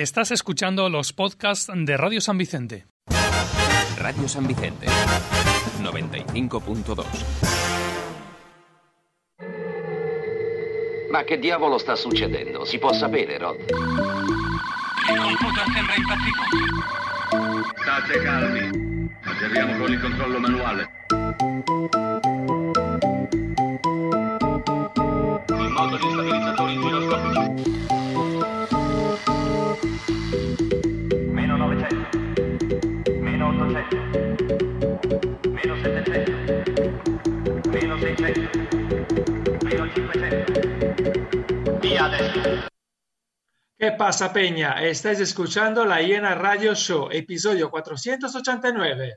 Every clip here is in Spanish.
Estás escuchando los podcasts de Radio San Vicente. Radio San Vicente 95.2 Ma che diavolo sta succedendo? Si può sapere, Rod? Il computer sembra impazzito. State calmi. Atterriamo con il controllo manuale. Il modo di stabilizzatori. 500. Via adesso. ¿Qué pasa, Peña? Estáis escuchando La Hiena Radio Show, episodio 489.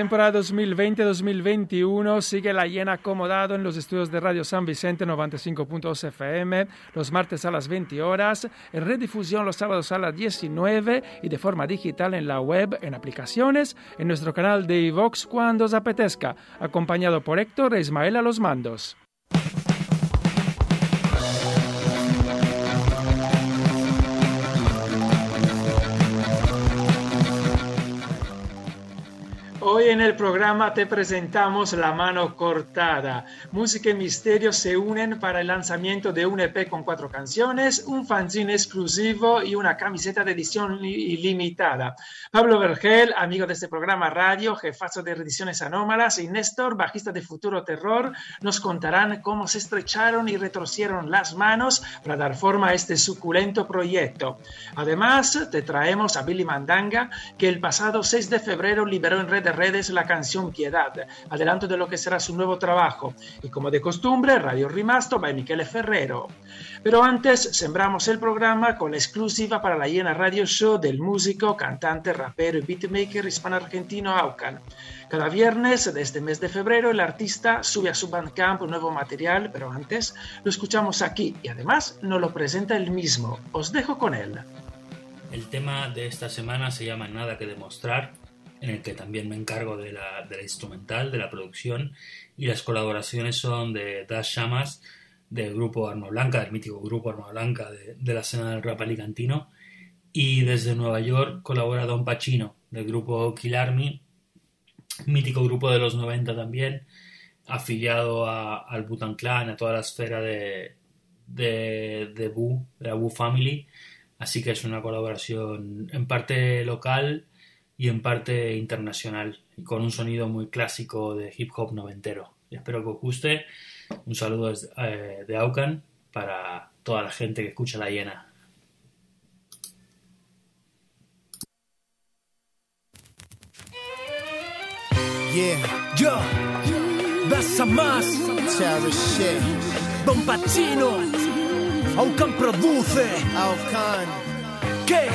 Temporada 2020-2021 sigue la llena acomodado en los estudios de Radio San Vicente 95.2 FM los martes a las 20 horas, en redifusión los sábados a las 19 y de forma digital en la web, en aplicaciones, en nuestro canal de iVox cuando os apetezca, acompañado por Héctor e Ismael a los mandos. Hoy en el programa te presentamos La Mano Cortada. Música y misterio se unen para el lanzamiento de un EP con cuatro canciones, un fanzine exclusivo y una camiseta de edición li- ilimitada. Pablo Vergel, amigo de este programa radio, jefazo de Ediciones Anómalas, y Néstor, bajista de Futuro Terror, nos contarán cómo se estrecharon y retorcieron las manos para dar forma a este suculento proyecto. Además, te traemos a Billy Mandanga, que el pasado 6 de febrero liberó en red de redes la canción Piedad, adelanto de lo que será su nuevo trabajo. Y como de costumbre, Radio Rimasto by Michele Ferrero. Pero antes, sembramos el programa con la exclusiva para la Hiena Radio Show del músico, cantante, rapero y beatmaker hispano-argentino Aucan. Cada viernes de este mes de febrero, el artista sube a su Bandcamp nuevo material, pero antes lo escuchamos aquí y además nos lo presenta él mismo. Os dejo con él. El tema de esta semana se llama Nada que demostrar, en el que también me encargo de la, instrumental, de la producción, y las colaboraciones son de Dash Shamas, del grupo Arma Blanca, del mítico grupo Arma Blanca de, la escena del rap alicantino, y desde Nueva York colabora Don Pacino, del grupo Kill Army, mítico grupo de los 90 también, afiliado al Butan Clan, a toda la esfera de, de, de Wu, de la Wu Family, así que es una colaboración en parte local y en parte internacional, y con un sonido muy clásico de hip hop noventero. Y espero que os guste. Un saludo desde- eh, de Aucan para toda la gente que escucha la hiena. Yeah, Yo, das a shit. Don Pacino, Aucan produce, Alcan. ¿qué?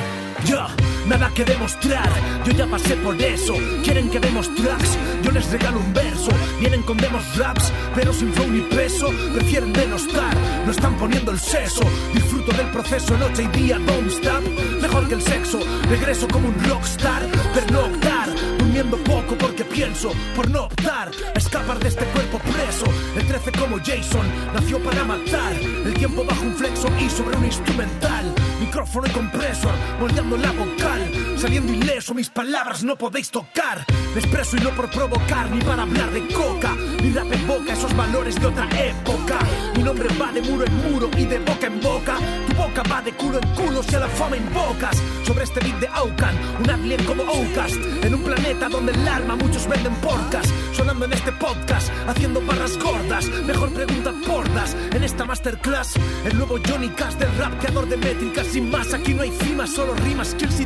Yo, nada que demostrar, yo ya pasé por eso. Quieren que demos tracks, yo les regalo un verso. Vienen con demos raps, pero sin flow ni peso. Prefieren denostar, no están poniendo el seso. Disfruto del proceso noche y día, don't stop. Mejor que el sexo, regreso como un rockstar, pero no Durmiendo poco porque pienso, por no optar, a escapar de este cuerpo preso. El 13 como Jason, nació para matar. El tiempo bajo un flexo y sobre un instrumental. Micrófono y compresor, moldeando la vocal. Saliendo ileso, mis palabras no podéis tocar. Me expreso y no por provocar, ni para hablar de coca. Mi rap evoca esos valores de otra época. Mi nombre va de muro en muro y de boca en boca. Tu boca va de culo en culo si a la fama invocas. Sobre este beat de Aucan, un alien como Outcast. En un planeta donde el alma muchos venden porcas. Sonando en este podcast, haciendo barras gordas. Mejor pregunta pordas. En esta masterclass, el nuevo Johnny Cash del rap, creador de métricas. Sin más, aquí no hay cimas, solo rimas, skills y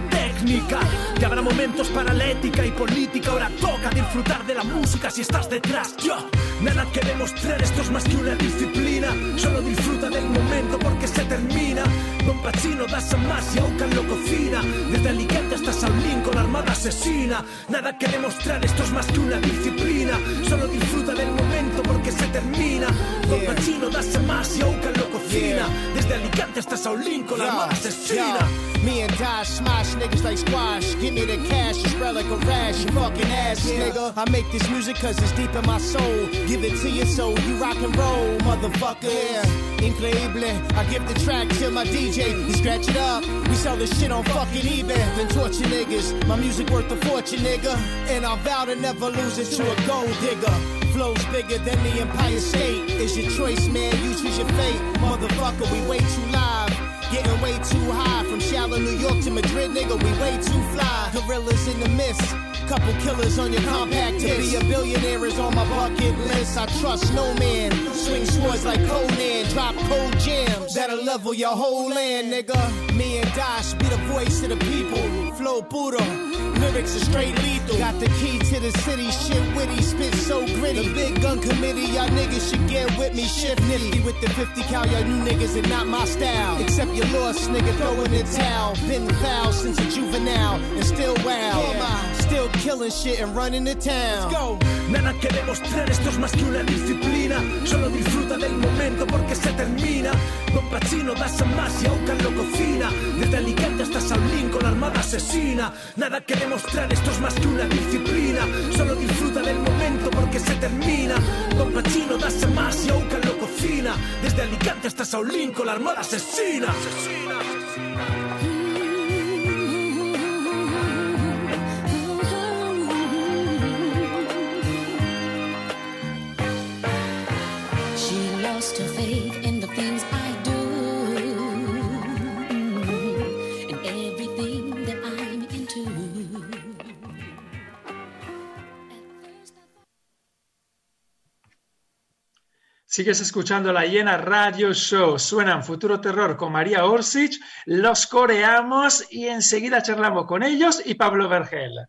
técnica. Que habrá momentos para la ética y política. Ahora toca disfrutar de la música si estás detrás. Yo, Nada que demostrar, esto es más que una disciplina. Solo disfruta del momento porque se termina. Don Pacino, das más y Aucan lo cocina. Desde Alicante hasta Saulín con la armada asesina. Nada que demostrar, esto es más que una disciplina. Solo disfruta del momento porque se termina. Don Pacino, das más y Aucan lo cocina. Desde Alicante hasta Saulín con la armada asesina. Me and Josh smash niggas like squash. Give me the cash, you spread like a rash. You fucking ass, nigga. I make this music cause it's deep in my soul. Give it to you so you rock and roll, motherfucker. Yeah. Increíble. I give the track to my DJ. He scratch it up. We sell this shit on fucking eBay. Then torture niggas. My music worth a fortune, nigga. And I vow to never lose it to a gold digger. Flows bigger than the Empire State. It's your choice, man. You choose your fate. Motherfucker, we way too live. Getting way too high from shallow New York to Madrid, nigga. We way too fly. Gorillas in the mist. Couple killers on your compact. To be a billionaire is on my bucket list. I trust no man. Swing swords like Conan. Drop cold jams that'll level your whole land, nigga. Me and Dash be the voice of the people. Flow Buddha. Lyrics are straight lethal. Got the key to the city, shit witty, spit so gritty. The big gun committee, y'all niggas should get with me. Shift nifty with the 50 cal, y'all new niggas and not my style. Except your lost, nigga, throw in the towel. Been foul since a juvenile and still wow. Still killing shit and running the town. Let's go. Nada que demostrar, esto es más que una disciplina. Solo disfruta del momento porque se termina. Don Pacino, das más y Aucan lo cocina. Desde Alicante hasta Saulín con la armada asesina. Nada que demostrar, esto es más que una disciplina. Solo disfruta del momento porque se termina. Don Pacino, das más y Aucan lo cocina. Desde Alicante hasta Saulín con la armada asesina. Sigues escuchando la Llena Radio Show. Suenan Futuro Terror con María Orsic, los coreamos y enseguida charlamos con ellos y Pablo Vergel.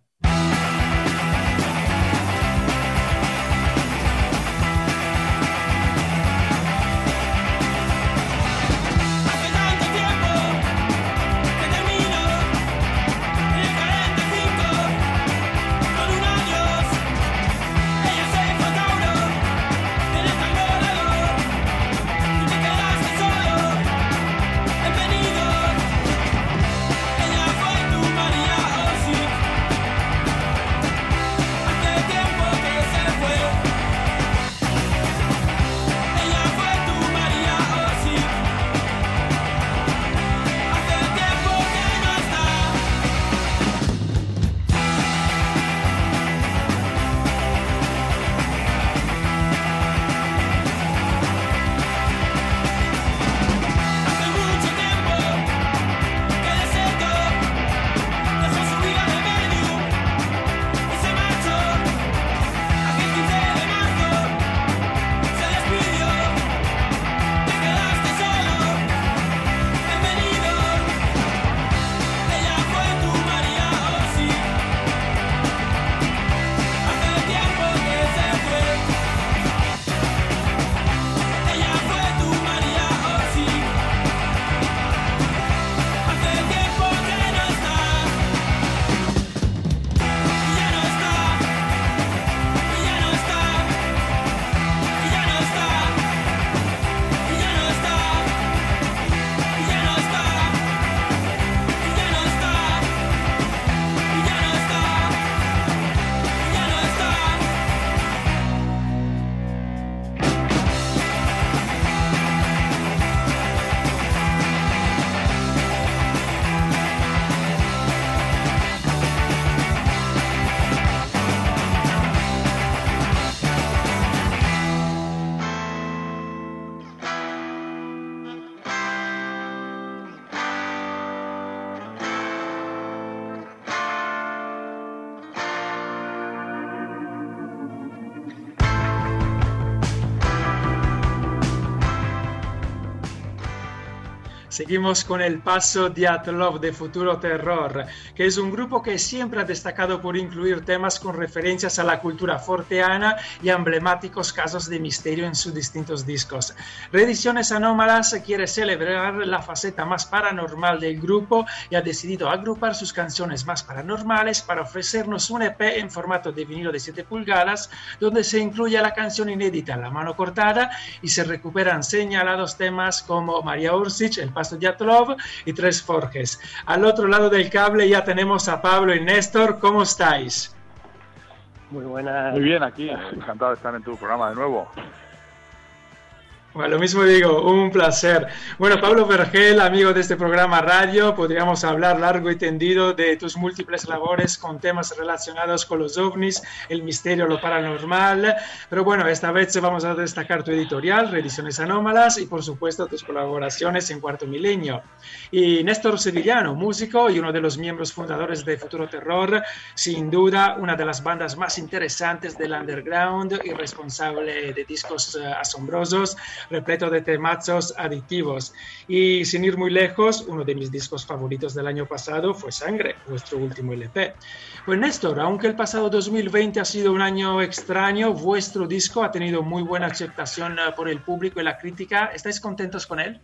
Seguimos con el paso Diatlov de Futuro Terror, que es un grupo que siempre ha destacado por incluir temas con referencias a la cultura forteana y emblemáticos casos de misterio en sus distintos discos. Reediciones Anómalas quiere celebrar la faceta más paranormal del grupo y ha decidido agrupar sus canciones más paranormales para ofrecernos un EP en formato de vinilo de 7 pulgadas, donde se incluye la canción inédita La mano cortada y se recuperan señalados temas como María Ursic, El paso Diatlov y Tres Forges. Al otro lado del cable ya tenemos a Pablo y Néstor. ¿Cómo estáis? Muy buenas. Muy bien, aquí. Encantado de estar en tu programa de nuevo. Bueno, lo mismo digo, un placer. Bueno, Pablo Vergel, amigo de este programa radio, podríamos hablar largo y tendido de tus múltiples labores con temas relacionados con los ovnis, el misterio, lo paranormal. Pero bueno, esta vez vamos a destacar tu editorial, Reediciones Anómalas, y por supuesto tus colaboraciones en Cuarto Milenio. Y Néstor Sevillano, músico y uno de los miembros fundadores de Futuro Terror, sin duda una de las bandas más interesantes del underground y responsable de discos eh, asombrosos repleto de temazos aditivos. Y sin ir muy lejos, uno de mis discos favoritos del año pasado fue Sangre, vuestro último LP. Pues Néstor, aunque el pasado 2020 ha sido un año extraño, vuestro disco ha tenido muy buena aceptación eh, por el público y la crítica. ¿Estáis contentos con él?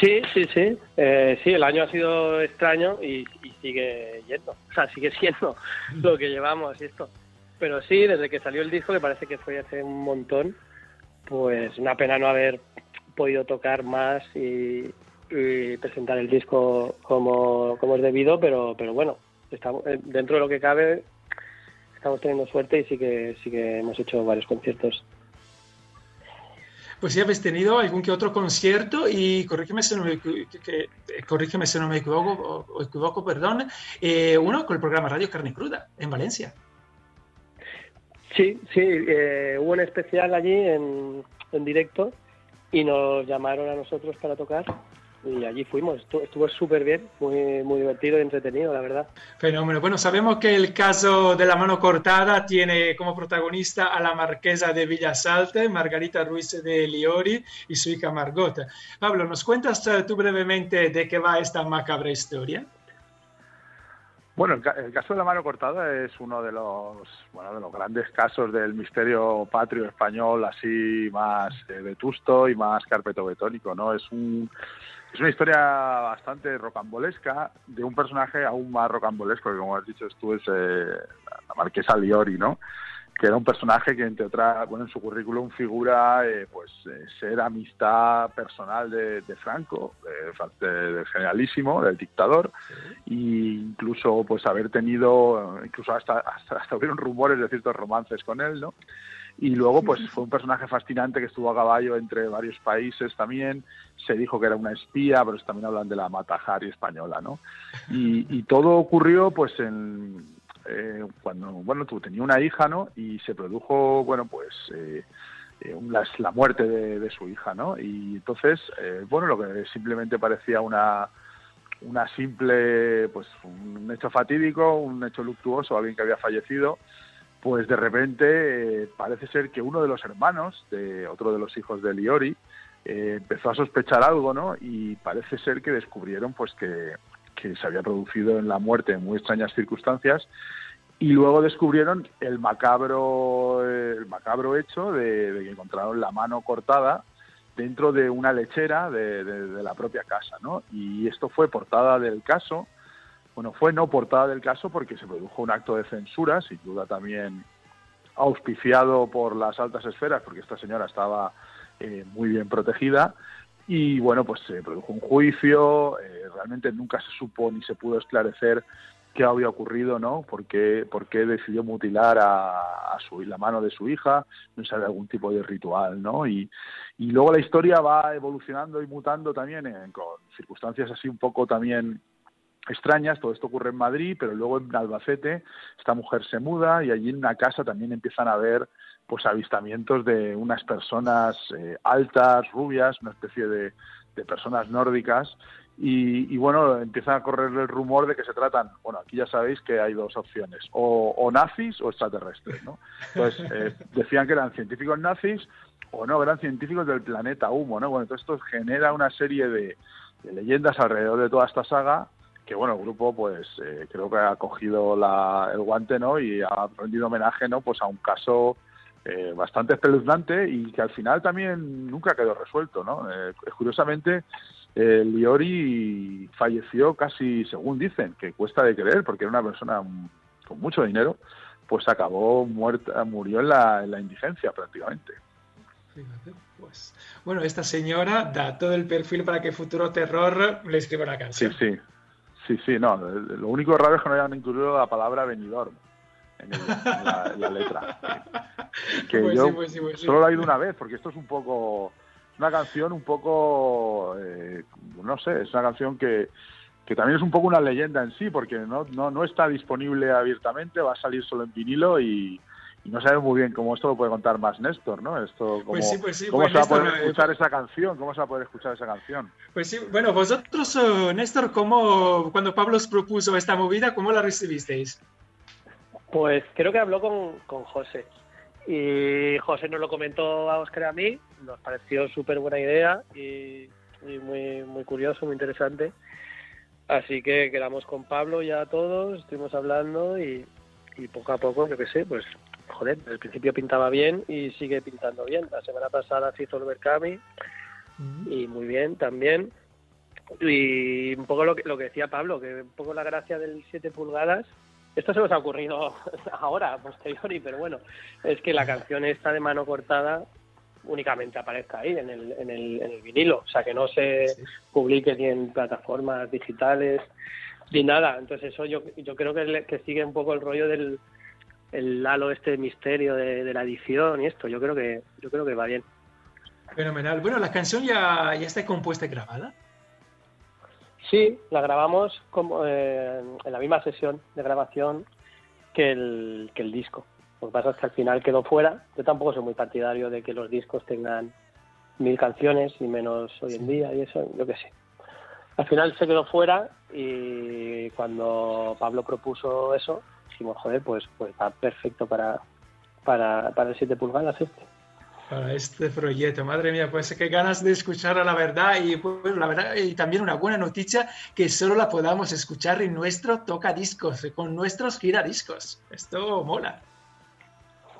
Sí, sí, sí. Eh, sí, el año ha sido extraño y, y sigue yendo. O sea, sigue siendo lo que llevamos y esto. Pero sí, desde que salió el disco, que parece que fue hace un montón, pues una pena no haber podido tocar más y, presentar el disco como, como es debido, pero, pero bueno, estamos, eh, dentro de lo que cabe estamos teniendo suerte y sí que, sí que hemos hecho varios conciertos. Pues sí habéis tenido algún que otro concierto y corrígeme si no me, eh, corrígeme si no me equivoco, o equivoco perdón, eh, uno con el programa Radio Carne Cruda en Valencia. Sí, sí, eh, hubo un especial allí en, en directo y nos llamaron a nosotros para tocar y allí fuimos. Estuvo súper bien, muy, muy divertido y entretenido, la verdad. Fenómeno. Bueno, sabemos que el caso de la mano cortada tiene como protagonista a la marquesa de Villasalte, Margarita Ruiz de Liori y su hija Margot. Pablo, ¿nos cuentas eh, tú brevemente de qué va esta macabra historia? Bueno, el, ca- el caso de la mano cortada es uno de los bueno de los grandes casos del misterio patrio español, así más eh, vetusto y más carpetobetónico, ¿no? Es un es una historia bastante rocambolesca de un personaje aún más rocambolesco, que como has dicho tú es eh, la marquesa Liori, ¿no? Que era un personaje que entre otras, bueno, en su currículum figura eh, pues eh, ser amistad personal de, de Franco, de Fra- de- del generalísimo, del dictador, e incluso pues haber tenido, incluso hasta, hasta, hasta hubieron rumores de ciertos romances con él, ¿no? Y luego, pues fue un personaje fascinante que estuvo a caballo entre varios países también. Se dijo que era una espía, pero también hablan de la Matajari española, ¿no? Y, y todo ocurrió, pues, en, eh, cuando, bueno, tú tenía una hija, ¿no? Y se produjo, bueno, pues, eh, eh, la, la muerte de, de su hija, ¿no? Y entonces, eh, bueno, lo que simplemente parecía una una simple, pues, un hecho fatídico, un hecho luctuoso, alguien que había fallecido, pues de repente eh, parece ser que uno de los hermanos de otro de los hijos de Liori eh, empezó a sospechar algo, ¿no? Y parece ser que descubrieron, pues, que, que se había producido en la muerte en muy extrañas circunstancias y luego descubrieron el macabro eh, el macabro hecho de, que encontraron la mano cortada dentro de una lechera de la propia casa, ¿no? Y esto fue portada del caso, bueno, fue no portada del caso porque se produjo un acto de censura, sin duda también auspiciado por las altas esferas, porque esta señora estaba eh, muy bien protegida, y bueno, pues se produjo un juicio, eh, realmente nunca se supo ni se pudo esclarecer qué había ocurrido, ¿no? ¿Por qué, por qué decidió mutilar a, a su, la mano de su hija? No sabe algún tipo de ritual, ¿no? Y, y luego la historia va evolucionando y mutando también en- con circunstancias así un poco también extrañas. Todo esto ocurre en Madrid, pero luego en Albacete esta mujer se muda y allí en una casa también empiezan a haber pues avistamientos de unas personas eh, altas, rubias, una especie de, de personas nórdicas Y, y, bueno, empieza a correr el rumor de que se tratan, bueno, aquí ya sabéis que hay dos opciones, o, o nazis o extraterrestres, ¿no? Entonces, eh, decían que eran científicos nazis o no, eran científicos del planeta Humo, ¿no? Bueno, entonces esto genera una serie de, de leyendas alrededor de toda esta saga que bueno, el grupo pues eh, creo que ha cogido la, el guante, ¿no? Y ha rendido homenaje, ¿no? Pues a un caso eh, bastante espeluznante y que al final también nunca quedó resuelto, ¿no? Eh, curiosamente, eh, Liori falleció casi, según dicen, que cuesta de creer, porque era una persona con mucho dinero, pues acabó muerta, murió en la, en la indigencia prácticamente. Fíjate, pues. Bueno, esta señora da todo el perfil para que Futuro Terror le escriba una Sí, canción. sí, sí, sí, no, lo único raro es que no hayan incluido la palabra venidor en, el- en la, en la letra. Que Pues yo sí, pues sí, pues sí. solo lo he oído una vez, porque esto es un poco, una canción un poco, eh, no sé, es una canción que, que también es un poco una leyenda en sí, porque no, no, no está disponible abiertamente, va a salir solo en vinilo y, y no sabemos muy bien cómo esto lo puede contar más Néstor, ¿no? Esto, cómo, Pues sí, pues sí, cómo pues se va a poder Néstor, eh, escuchar esa canción, cómo se va a poder escuchar esa canción. Pues sí, bueno, vosotros, eh, Néstor, ¿cómo, cuando Pablo os propuso esta movida, ¿cómo la recibisteis? Pues creo que habló con, con José. Y José nos lo comentó a Oscar y a mí. Nos pareció súper buena idea y, y muy, muy curioso, muy interesante. Así que quedamos con Pablo ya todos, estuvimos hablando y, y poco a poco, yo qué sé, pues joder, al principio pintaba bien y sigue pintando bien. La semana pasada se hizo el Berkami y muy bien también. Y un poco lo que, lo que decía Pablo, que un poco la gracia del 7 pulgadas, esto se nos ha ocurrido ahora, posteriori, pero bueno, es que la canción esta de mano cortada únicamente aparezca ahí en el, en el, en el vinilo, o sea que no se publique ni en plataformas digitales ni nada. Entonces eso yo, yo creo que, sigue un poco el rollo del el halo este misterio de, de la edición y esto. Yo creo que yo creo que va bien. Fenomenal. Bueno, la canción ya, ya está compuesta y grabada. Sí, la grabamos como eh, en la misma sesión de grabación que el, que el disco. Lo que pasa es que al final quedó fuera. Yo tampoco soy muy partidario de que los discos tengan mil canciones y menos hoy en día y eso, yo qué sé. Al final se quedó fuera y cuando Pablo propuso eso, dijimos, joder, pues, pues va perfecto para, para, para el 7 pulgadas este. Para este proyecto, madre mía, pues qué ganas de escuchar la verdad y pues, la verdad y también una buena noticia que solo la podamos escuchar en nuestro toca discos, con nuestros giradiscos. Esto mola.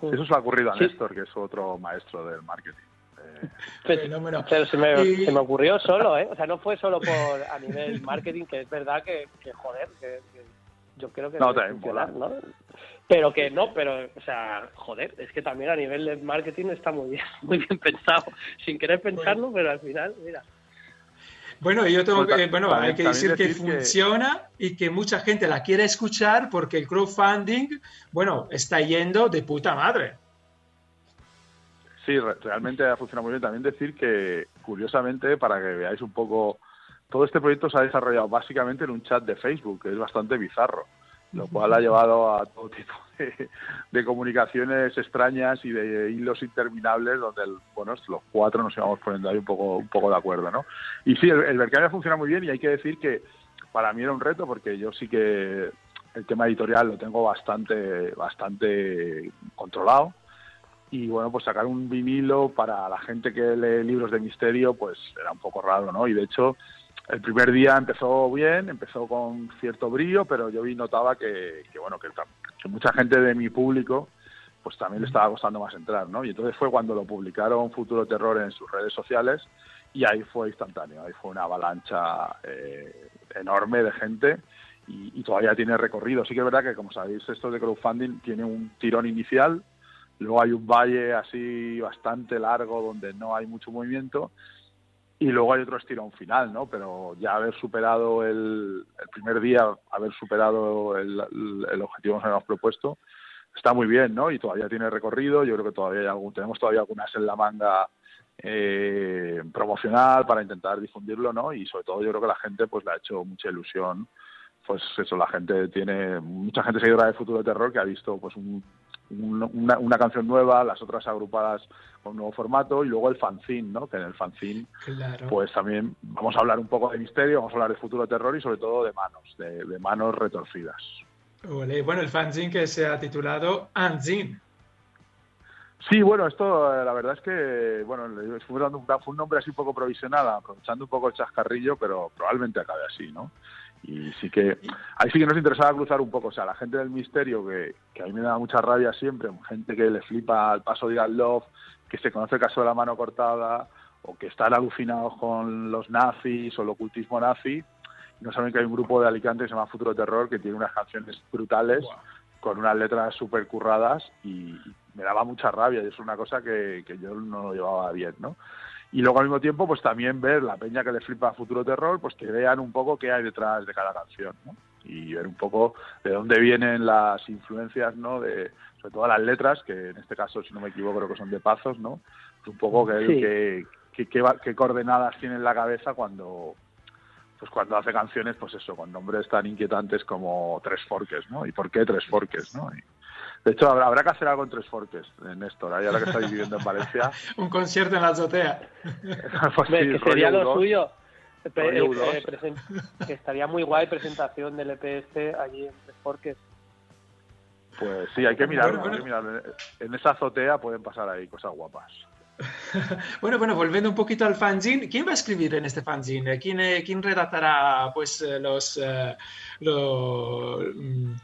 Eso se ha ocurrido a Sí. Néstor, que es otro maestro del marketing. Eh, Pero, pero se, me, Y- se me ocurrió solo, ¿eh? O sea, no fue solo por a nivel marketing, que es verdad que, que joder, que, que yo creo que No, debe también funcionar, mola. ¿no? Pero que no, pero, o sea, joder, es que también a nivel de marketing está muy bien, muy bien pensado, sin querer pensarlo, pero al final, mira. Bueno, yo tengo Pues que, bueno, también- hay que decir que que- funciona y que mucha gente la quiere escuchar porque el crowdfunding, bueno, está yendo de puta madre. Sí, re- realmente ha funcionado muy bien. También decir que, curiosamente, para que veáis un poco, todo este proyecto se ha desarrollado básicamente en un chat de Facebook, que es bastante bizarro, lo cual ha llevado a todo tipo de, de comunicaciones extrañas y de hilos interminables donde, el- bueno, los cuatro nos íbamos poniendo ahí un poco, un poco de acuerdo, ¿no? Y sí, el, el Berkami funciona muy bien y hay que decir que para mí era un reto porque yo sí que el tema editorial lo tengo bastante, bastante controlado y bueno, pues sacar un vinilo para la gente que lee libros de misterio, pues era un poco raro, ¿no? Y de hecho, el primer día empezó bien, empezó con cierto brillo, pero yo vi notaba que, que bueno, que, mucha gente de mi público, pues también le estaba costando más entrar, ¿no? Y entonces fue cuando lo publicaron Futuro Terror en sus redes sociales y ahí fue instantáneo, ahí fue una avalancha eh, enorme de gente y, y todavía tiene recorrido. Sí que es verdad que, como sabéis, esto de crowdfunding tiene un tirón inicial, luego hay un valle así bastante largo donde no hay mucho movimiento y luego hay otro estirón final, ¿no? Pero ya haber superado el, el primer día, haber superado el, objetivo que nos habíamos propuesto, está muy bien, ¿no? Y todavía tiene recorrido, yo creo que todavía hay algún, tenemos todavía algunas en la manga eh, promocional para intentar difundirlo, ¿no? Y sobre todo yo creo que la gente pues le ha hecho mucha ilusión, pues eso, la gente tiene, mucha gente seguidora de Futuro Terror que ha visto pues un, un- una, una canción nueva, las otras agrupadas con un nuevo formato y luego el fanzine, ¿no? Que en el fanzine Claro. pues también vamos a hablar un poco de misterio, vamos a hablar de futuro terror y sobre todo de manos, de, de manos retorcidas. Bueno, el fanzine que se ha titulado Anzin. Sí, bueno, esto eh, la verdad es que, bueno, fue un nombre así un poco provisional, aprovechando un poco el chascarrillo, pero probablemente acabe así, ¿no? Y sí que, ahí sí que nos interesaba cruzar un poco, o sea, la gente del misterio, que, que a mí me da mucha rabia siempre, gente que le flipa al paso de Ian Love, que se conoce el caso de la mano cortada, o que están alucinados con los nazis o el ocultismo nazi, y no saben que hay un grupo de Alicante que se llama Futuro Terror, que tiene unas canciones brutales, con unas letras súper curradas y me daba mucha rabia y es una cosa que, que yo no lo llevaba bien, ¿no? Y luego al mismo tiempo pues también ver la peña que le flipa a Futuro Terror, pues que vean un poco qué hay detrás de cada canción, ¿no? Y ver un poco de dónde vienen las influencias, ¿no? De, sobre todo las letras, que en este caso, si no me equivoco, creo que son de Pazos, ¿no? Pues un poco que, Sí. que, que- qué coordenadas tiene en la cabeza cuando pues cuando hace canciones, pues eso, con nombres tan inquietantes como Tres Forques, ¿no? ¿Y por qué Tres Forques, no? Y, de hecho, habrá, habrá que hacer algo en Tres Forques, eh, Néstor, ahí ahora que estáis viviendo en Valencia. Un concierto en la azotea. Pues sí, que sería lo U2. suyo. Pe- eh, U2. eh, presen- que estaría muy guay presentación del EPS allí en Tres Forques. Pues sí, hay que mirarlo, Bueno, hay que mirarlo. En esa azotea pueden pasar ahí cosas guapas. Bueno, bueno, volviendo un poquito al fanzine, ¿quién va a escribir en este fanzine? ¿Quién, eh, quién redactará pues los eh, lo, mm,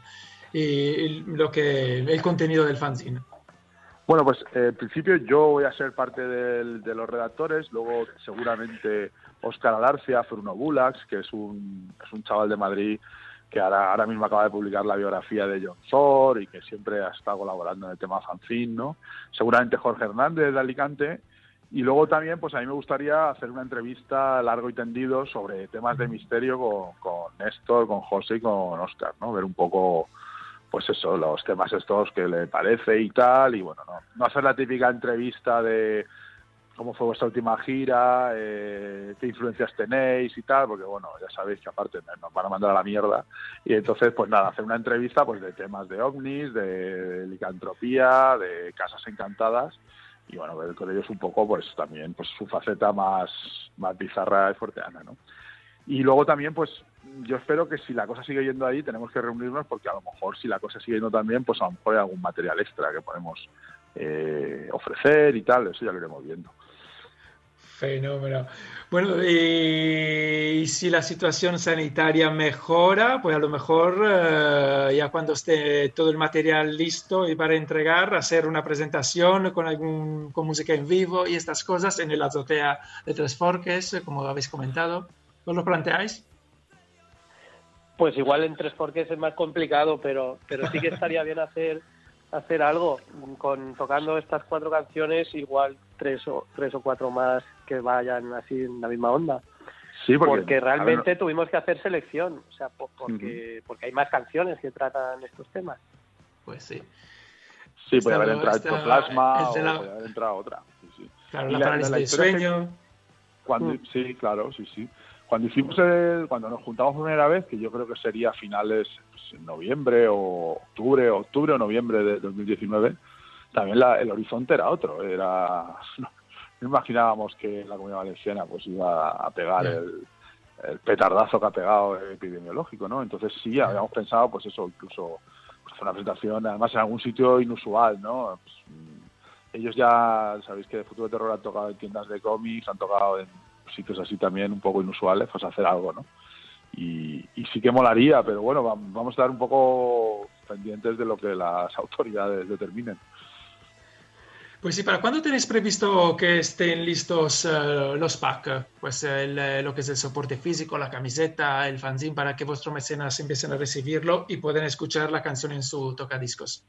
y lo que el contenido del fanzine? Bueno, pues eh, en principio yo voy a ser parte del- de los redactores, luego seguramente Óscar Alarcia, Fruno Bulax, que es un, es un chaval de Madrid que ahora, ahora mismo acaba de publicar la biografía de John Thor y que siempre ha estado colaborando en el tema fanzine, ¿no? Seguramente Jorge Hernández de Alicante. Y luego también, pues a mí me gustaría hacer una entrevista largo y tendido sobre temas de misterio con, con Néstor, con José y con Óscar, ¿no? Ver un poco pues eso, los temas estos que le parece y tal, y bueno, no, no hacer la típica entrevista de cómo fue vuestra última gira, eh, qué influencias tenéis y tal, porque bueno, ya sabéis que aparte nos van a mandar a la mierda, y entonces pues nada, hacer una entrevista pues de temas de ovnis, de licantropía, de casas encantadas, y bueno, ver con ellos un poco pues también pues su faceta más, más bizarra y forteana, ¿no? Y luego también, pues yo espero que si la cosa sigue yendo ahí, tenemos que reunirnos porque a lo mejor si la cosa sigue yendo también, pues a lo mejor hay algún material extra que podemos eh, ofrecer y tal, eso ya lo iremos viendo. Fenómeno. Bueno, y si la situación sanitaria mejora, pues a lo mejor eh, ya cuando esté todo el material listo y para entregar, hacer una presentación con algún con música en vivo y estas cosas en el azotea de Tres Forques, eh, como habéis comentado. ¿Os lo planteáis? Pues igual en Tres Forques es más complicado, pero, pero sí que estaría bien hacer hacer algo con tocando estas cuatro canciones, igual tres o tres o cuatro más que vayan así en la misma onda. Sí, porque, porque, realmente tuvimos que hacer selección, o sea, po- porque, porque hay más canciones que tratan estos temas. Pues sí. sí, puede haber entrado esta- de o la- puede haber entrado otra. Sí, sí. Claro, Y la la- la sueño. Cuando, Sí, claro, sí, sí. Cuando hicimos el, cuando nos juntamos por primera vez, que yo creo que sería finales pues, en noviembre o octubre, octubre o noviembre de 2019, también la- el horizonte era otro. Era no, no imaginábamos que la comunidad valenciana pues iba a pegar el, el petardazo que ha pegado epidemiológico, ¿no? Entonces sí, habíamos pensado, pues eso, incluso pues, una presentación, además en algún sitio inusual, ¿no? Pues, mm, ellos ya sabéis que de Futuro de Terror han tocado en tiendas de cómics, han tocado en sitios así también un poco inusuales, pues hacer algo, ¿no? Y, y sí que molaría, pero bueno, vam- vamos a estar un poco pendientes de lo que las autoridades determinen. Pues sí, ¿para cuándo tenéis previsto que estén listos eh, los packs? Pues el, eh, lo que es el soporte físico, la camiseta, el fanzine, para que vuestros mecenas empiecen a recibirlo y puedan escuchar la canción en su tocadiscos.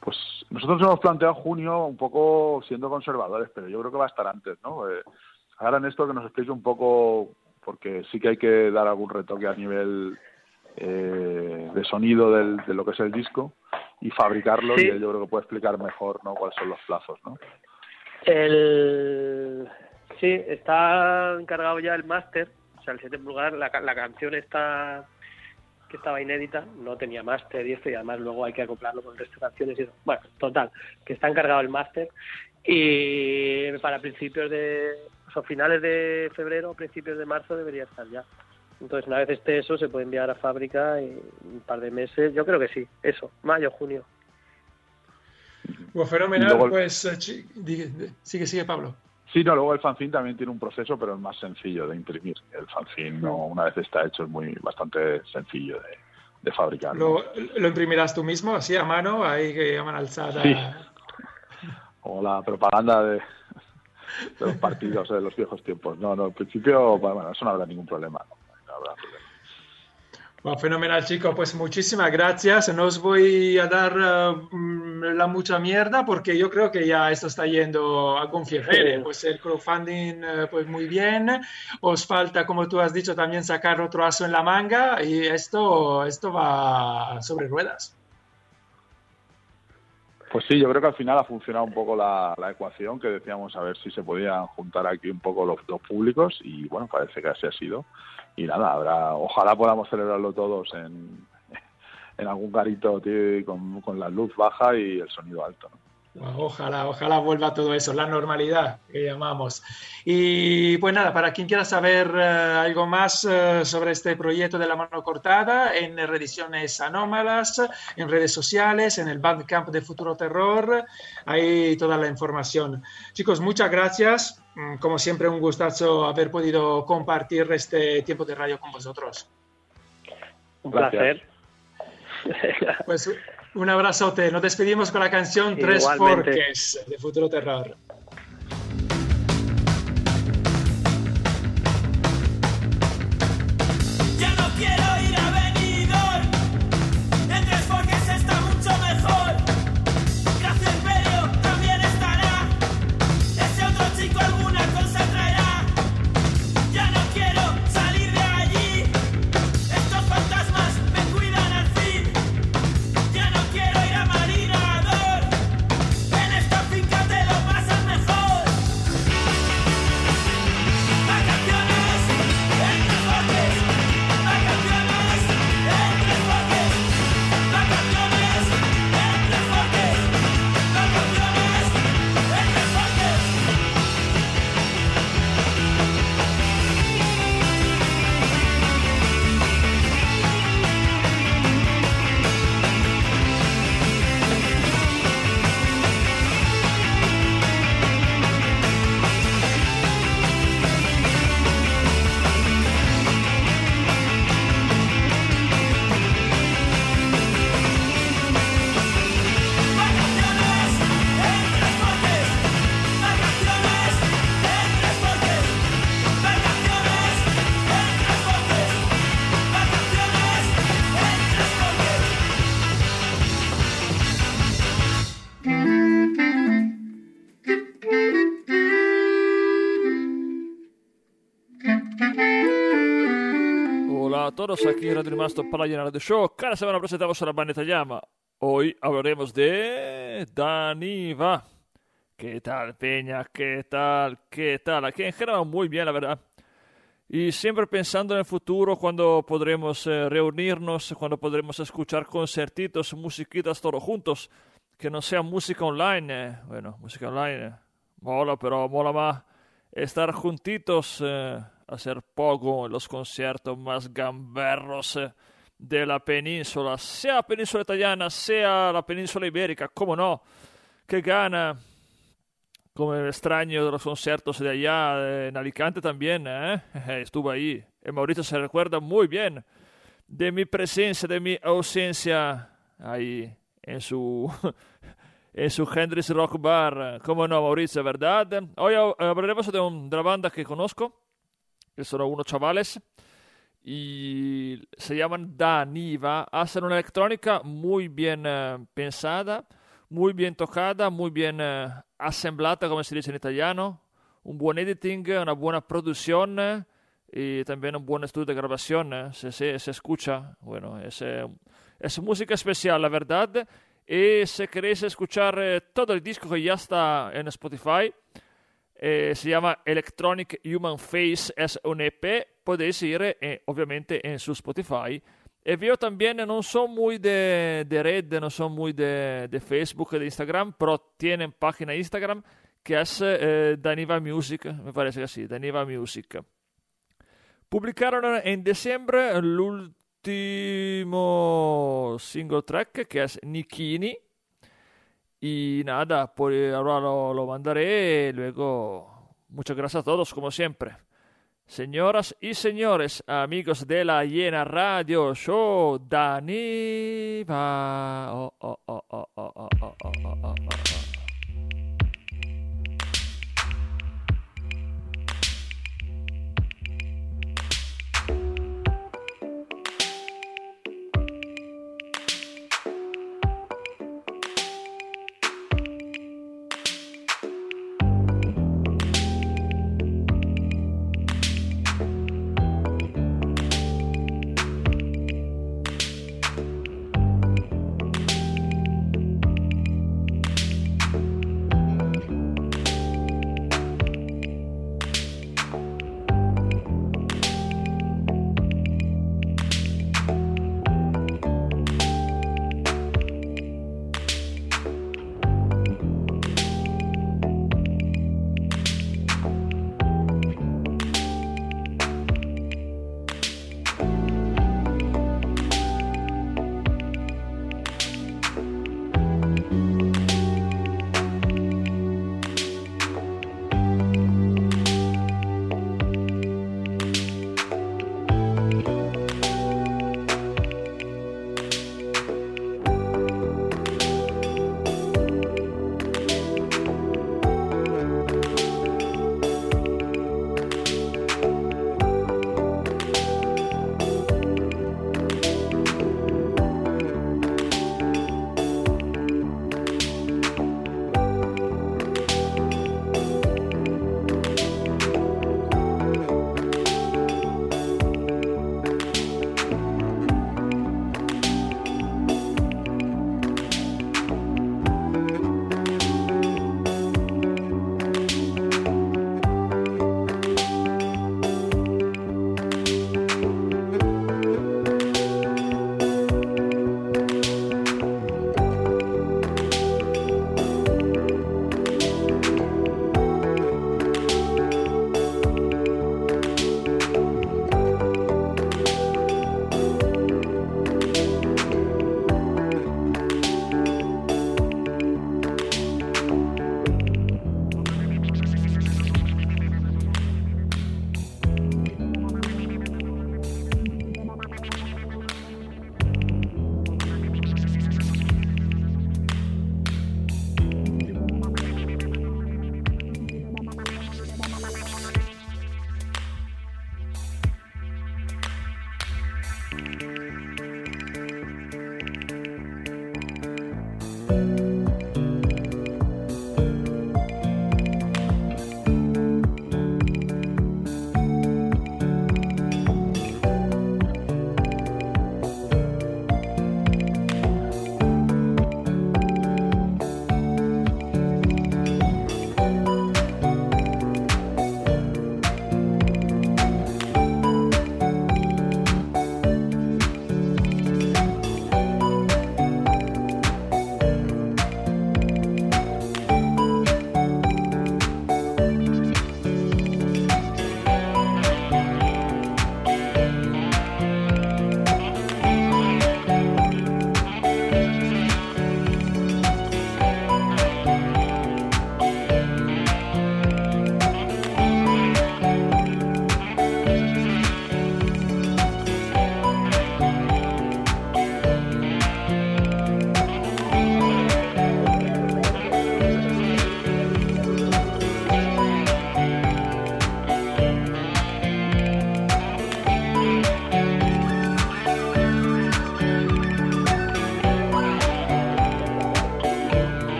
Pues nosotros hemos planteado junio un poco siendo conservadores, pero yo creo que va a estar antes, ¿no? Eh, ahora Néstor que nos explique un poco, porque sí que hay que dar algún retoque a nivel eh, de sonido del- de lo que es el disco y fabricarlo Sí. y él yo creo que puede explicar mejor, ¿no? Cuáles son los plazos, ¿no? El... Sí, está encargado ya el máster, o sea, el 7 pulgadas, la, la canción está que estaba inédita, no tenía máster y esto, y además luego hay que acoplarlo con el resto de canciones y eso. Bueno, total, que está encargado el máster y para principios de, sea, finales de febrero o principios de marzo debería estar ya. Entonces, una vez esté eso, se puede enviar a fábrica y un par de meses, yo creo que sí, eso, mayo, junio. Bueno, fenomenal, Y luego pues eh, sigue, sigue Pablo. Sí, no, luego el fanzine también tiene un proceso, pero es más sencillo de imprimir. El fanzine, no, una vez está hecho, es muy bastante sencillo de, de fabricar. Lo, lo imprimirás tú mismo, así a mano, ahí que llaman alzada. Sí. O la propaganda de, de los partidos de los viejos tiempos. No, no, en principio, bueno, eso no habrá ningún problema. No, habrá problema. Bueno, fenomenal, chicos. Pues muchísimas gracias. No os voy a dar eh, mm, la mucha mierda porque yo creo que ya esto está yendo a confiere. Sí. Pues el crowdfunding, eh, pues muy bien. Os falta, como tú has dicho, también sacar otro aso en la manga y esto, esto va sobre ruedas. Pues sí, yo creo que al final ha funcionado un poco la, ecuación que decíamos a ver si se podían juntar aquí un poco los dos públicos y bueno, parece que así ha sido. Y nada, habrá, ojalá podamos celebrarlo todos en, algún garito con, con la luz baja y el sonido alto. ¿no? Ojalá, ojalá vuelva todo eso, la normalidad que llamamos. Y pues nada, para quien quiera saber eh, algo más eh, sobre este proyecto de la mano cortada, en reediciones anómalas, en redes sociales, en el Bandcamp de Futuro Terror, hay toda la información. Chicos, muchas gracias. Mm, Como siempre, un gustazo haber podido compartir este tiempo de radio con vosotros. Un placer. Pues un abrazote. Nos despedimos con la canción Tres Igualmente. Forques de Futuro Terror. Todos, aquí Radio Rimasto Playa Radio Show. Cada semana presentamos a la banda italiana. Hoy hablaremos de Daniva. ¿Qué tal, Peña? ¿Qué tal? ¿Qué tal? Aquí en general muy bien, la verdad. Y siempre pensando en el futuro, cuando podremos eh, reunirnos, cuando podremos escuchar concertitos, musiquitas todos juntos, que no sea música online. eh. Bueno, música online eh, mola, pero mola más estar juntitos, eh, hacer poco en los conciertos más gamberros eh, de la península, sea península italiana, sea la península ibérica, cómo no, que gana. Como el extraño de los conciertos de allá, en Alicante también, ¿eh? Estuve ahí. Y Mauricio se recuerda muy bien de mi presencia, de mi ausencia ahí en su, en su Hendrix Rock Bar. ¿Cómo no, Mauricio, verdad? Hoy hab- hablaremos de, un- de la banda que conozco, que son unos chavales, y se llaman Daniva. Hacen una electrónica muy bien eh, pensada, muy bien tocada, muy bien eh, assemblata, como se dice en italiano. Un buen editing, una buena producción eh, y también un buen estudio de grabación. eh. Se, se, se escucha, bueno, es, eh, es música especial, la verdad. Y si queréis escuchar eh, todo el disco que ya está en Spotify, eh, se llama Electronic Human Face, es un EP. Podéis ir, eh, obviamente, en su Spotify Y veo también, no son muy de, de red, no son muy de, de Facebook, de Instagram, pero tienen página Instagram que es eh, Daniva Music, me parece que sí, Daniva Music. Publicaron en diciembre el último single track que es Nikini. Y nada, pues ahora lo, lo mandaré luego muchas gracias a todos como siempre. Señoras y señores, amigos de la Llena Radio Show, Daniva.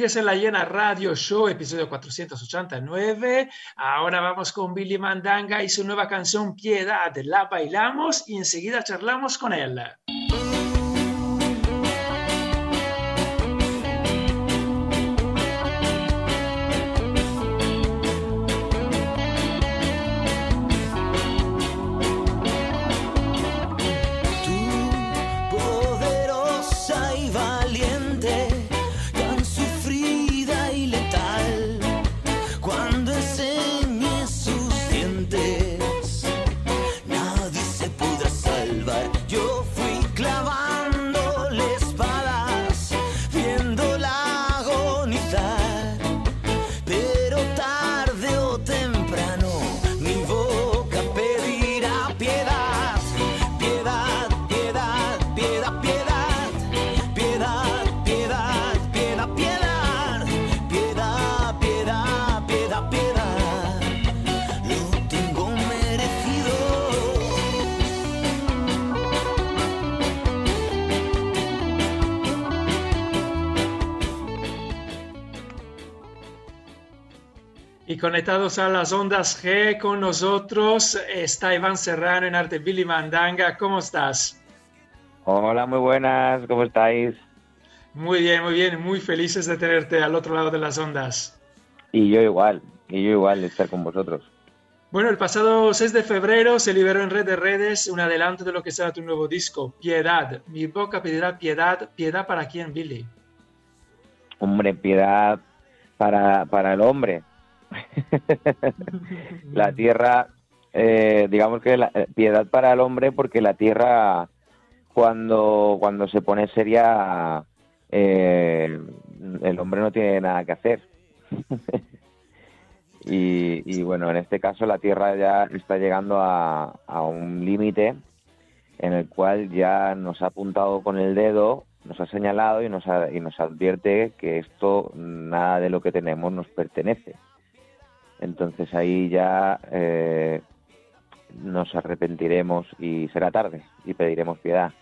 Sigues en la Llena Radio Show, episodio 489. Ahora vamos con Billy Mandanga y su nueva canción Piedad. La bailamos y enseguida charlamos con él. Conectados a las ondas G con nosotros está Iván Serrano en Arte Billy Mandanga. ¿Cómo estás? Hola, muy buenas, ¿cómo estáis? Muy bien, muy bien, muy felices de tenerte al otro lado de las ondas. Y yo igual, y yo igual de estar con vosotros. Bueno, el pasado 6 de febrero se liberó en Red de Redes un adelanto de lo que será tu nuevo disco, Piedad. Mi boca pedirá piedad. ¿Piedad para quién, Billy? Hombre, piedad para, para el hombre. la tierra, eh, digamos que la, eh, piedad para el hombre porque la tierra cuando, cuando se pone seria, eh, el hombre no tiene nada que hacer. y, y bueno, en este caso la tierra ya está llegando a, a un límite en el cual ya nos ha apuntado con el dedo, nos ha señalado y nos, ha- y nos advierte que esto, nada de lo que tenemos nos pertenece. Entonces ahí ya eh, nos arrepentiremos y será tarde y pediremos piedad.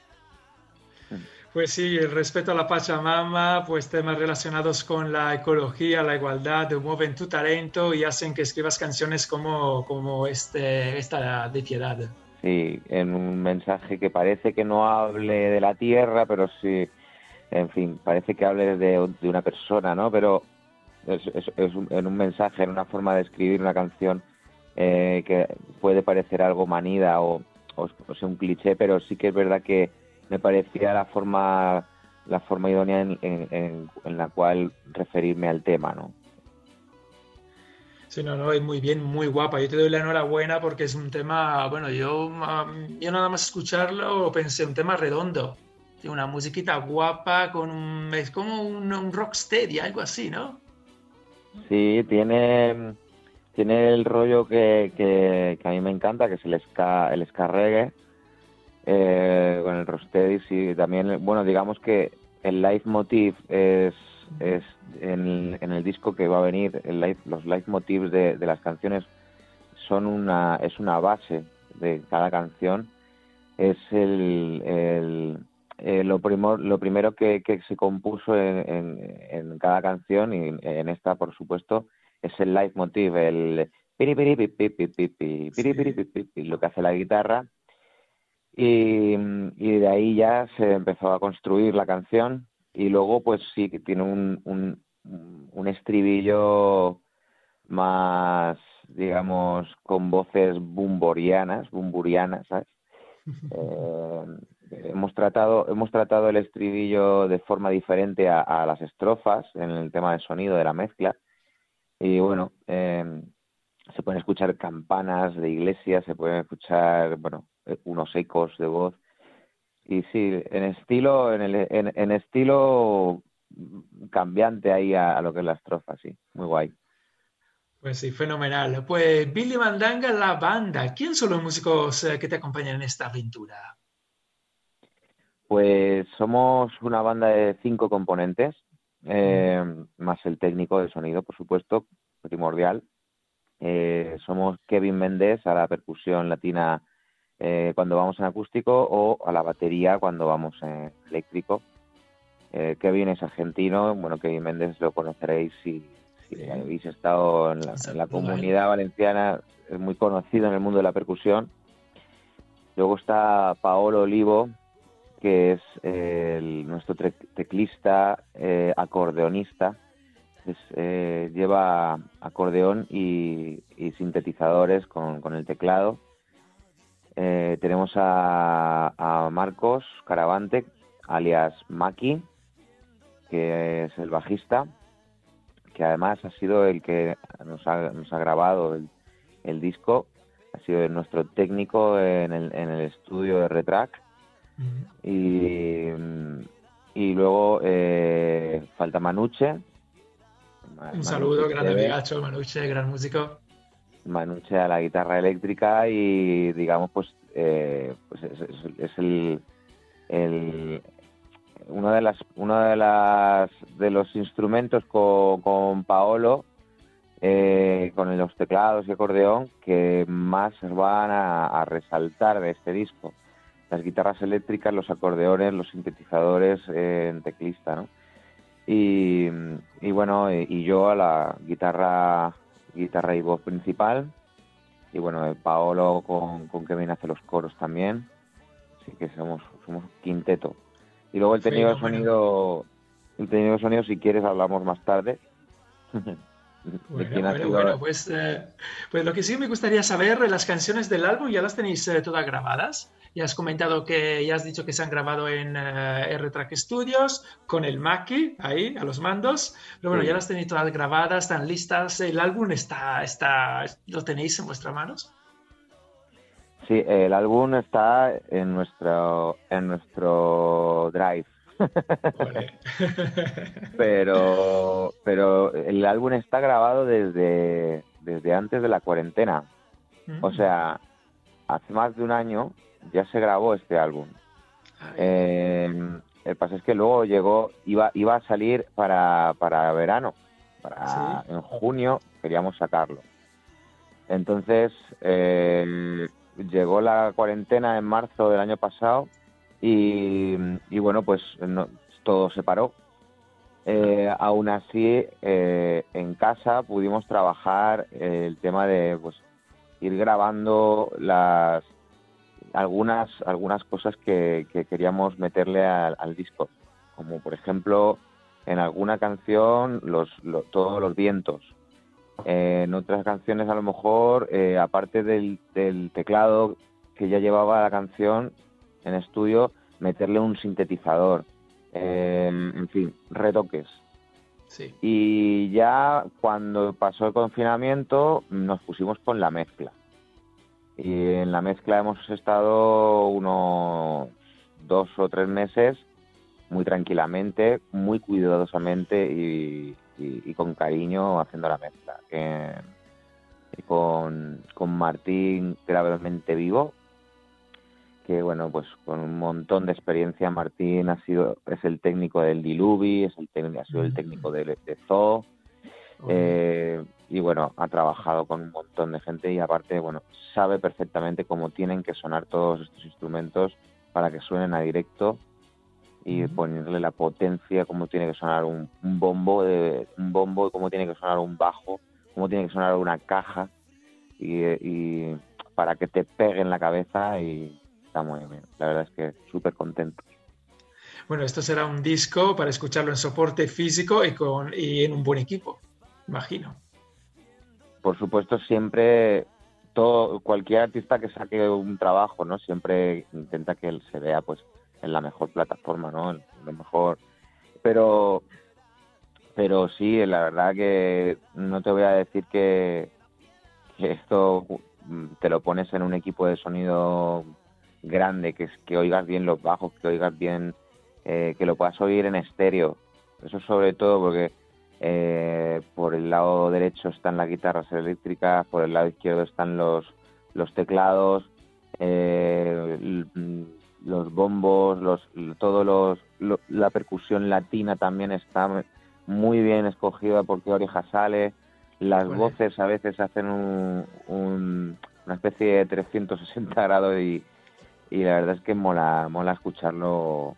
Pues sí, el respeto a la Pachamama, pues temas relacionados con la ecología, la igualdad, mueven tu talento y hacen que escribas canciones como, como este, esta de piedad. Sí, en un mensaje que parece que no hable de la tierra, pero sí, en fin, parece que hable de, de una persona, ¿no? Pero en un mensaje, en una forma de escribir una canción eh, que puede parecer algo manida o, o, un cliché, pero sí que es verdad que me parecía la forma la forma idónea en, en- la cual referirme al tema, ¿no? Sí, no, no, es muy bien, muy guapa. Yo te doy la enhorabuena porque es un tema, bueno, yo, um, yo nada más escucharlo pensé, un tema redondo. Una musiquita guapa con un, es como un rocksteady, algo así, ¿no? Sí, tiene, tiene el rollo que, que, a mí me encanta, que es el ska, el ska reggae, eh, con el rocksteady, sí, también, bueno, digamos que el leitmotiv es, es en, en el disco que va a venir, el leit- los leitmotivs de, de las canciones son una, es una base de cada canción, es el, el, eh, lo, primor- lo primero que, que se compuso en, en- en cada canción y en esta, por supuesto, es el leitmotiv, el pi, lo que hace la guitarra. Y, y de ahí ya se empezó a construir la canción y luego pues sí que tiene un, un, un estribillo más, digamos, con voces bumborianas, bumburianas, ¿sabes? Eh, hemos tratado hemos tratado el estribillo de forma diferente a, las estrofas en el tema del sonido de la mezcla y bueno eh, se pueden escuchar campanas de iglesia se pueden escuchar bueno eh, unos ecos de voz y sí en estilo en, el, en, en estilo cambiante ahí a, a lo que es la estrofa sí muy guay Pues sí, fenomenal. Pues Billy Mandanga, la banda. ¿Quién son los músicos eh, que te acompañan en esta aventura? Pues somos una banda de cinco componentes, eh, más el técnico de sonido, por supuesto, primordial. Eh, somos Kevin Méndez a la percusión latina eh, cuando vamos en acústico o a la batería cuando vamos en eléctrico. Kevin es argentino, bueno, Kevin Méndez lo conoceréis si, si habéis estado en la, en la comunidad valenciana, es muy conocido en el mundo de la percusión. Luego está Paolo Olivo, que es el- nuestro teclista, eh, acordeonista. Eh, lleva acordeón y, sintetizadores con, con el teclado. Eh, tenemos a, a Marcos Caravante, alias Maki, que es el bajista, que además ha sido el que nos ha, nos ha grabado el, el disco, ha sido nuestro técnico en el, en el estudio de Retrack. Y, y luego eh, falta Manuche. Ma- Un saludo, Manuche grande amigacho, Manuche, gran músico. Manuche a la guitarra eléctrica y digamos pues, eh, pues es, es- es el, el uno de las uno de las de los instrumentos con, con Paolo eh, con los teclados y acordeón que más van a, a resaltar de este disco las guitarras eléctricas los acordeones los sintetizadores eh, en teclista ¿no? y, y bueno y, y yo a la guitarra guitarra y voz principal y bueno eh, Paolo con, con Kevin hace los coros también así que somos somos quinteto y luego el de Fenómeno. sonido el de sonido si quieres hablamos más tarde de Bueno, bueno, bueno, pues, eh, pues lo que sí me gustaría saber, las canciones del álbum ya las tenéis eh, todas grabadas. Ya has comentado que, ya has dicho que se han grabado en eh, R-Track Studios con el Maki ahí a los mandos. Pero bueno, Sí. ya las tenéis todas grabadas, están listas. El álbum está, está, lo tenéis en vuestras manos. Sí, el álbum está en nuestro en nuestro drive. pero pero el álbum está grabado desde desde antes de la cuarentena. O sea, hace más de un año ya se grabó este álbum. Eh, el pasa es que luego llegó, iba, iba a salir para, para verano, para en junio queríamos sacarlo. Entonces eh, llegó la cuarentena en marzo del año pasado y, y bueno, pues no- todo se paró. Eh, aún así, en casa pudimos trabajar el tema de pues, ir grabando las algunas algunas cosas que, que queríamos meterle al, al disco, como por ejemplo en alguna canción los, lo- todos los vientos. Eh, en otras canciones a lo mejor, eh, aparte del, del teclado que ya llevaba la canción en estudio, meterle un sintetizador. Eh, en fin, retoques. Sí. Y ya cuando pasó el confinamiento nos pusimos con la mezcla. Y en la mezcla hemos estado unos dos o tres meses muy tranquilamente, muy cuidadosamente y, y- y con cariño haciendo la mezcla. Y con, con Martín gravemente vivo, que bueno, pues con un montón de experiencia Martín ha sido, es el técnico del Diluvi, es el técnico, ha sido el técnico de, de Zoo, eh, y bueno, ha trabajado con un montón de gente y aparte, bueno, sabe perfectamente cómo tienen que sonar todos estos instrumentos para que suenen a directo y ponerle la potencia, cómo tiene que sonar un, un bombo, de, un bombo, cómo tiene que sonar un bajo, cómo tiene que sonar una caja y, y para que te pegue en la cabeza y está muy bien. La verdad es que súper contento. Bueno, esto será un disco para escucharlo en soporte físico y, con, y en un buen equipo, imagino. por supuesto siempre todo cualquier artista que saque un trabajo no siempre intenta que él se vea pues en la mejor plataforma no en lo mejor. Pero pero sí la verdad que no te voy a decir que, que esto mm, te lo pones en un equipo de sonido grande que que oigas bien los bajos que oigas bien eh, que lo puedas oír en estéreo. Eso sobre todo porque eh, por el lado derecho están las guitarras eléctricas, por el lado izquierdo están los, los teclados, eh, los bombos, los, todos los, lo- la percusión latina también está muy bien escogida por qué oreja sale. Las voces a veces hacen un, un- una especie de 360 grados y, y la verdad es que mola, mola escucharlo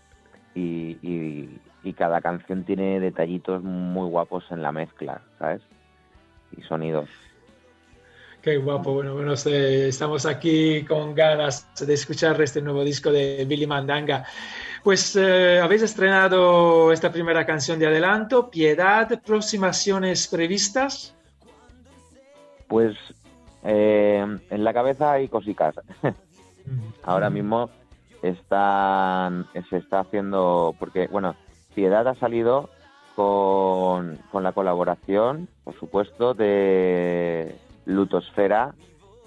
y, y- y cada canción tiene detallitos muy guapos en la mezcla, ¿sabes? Y sonidos. Qué guapo, bueno, bueno, estamos aquí con ganas de escuchar este nuevo disco de Billy Mandanga. Pues eh, habéis estrenado esta primera canción de adelanto, Piedad, próximas previstas. Pues eh, en la cabeza hay cositas. Ahora mismo están, se está haciendo, porque bueno, Piedad ha salido con, con la colaboración, por supuesto, de Lutosfera,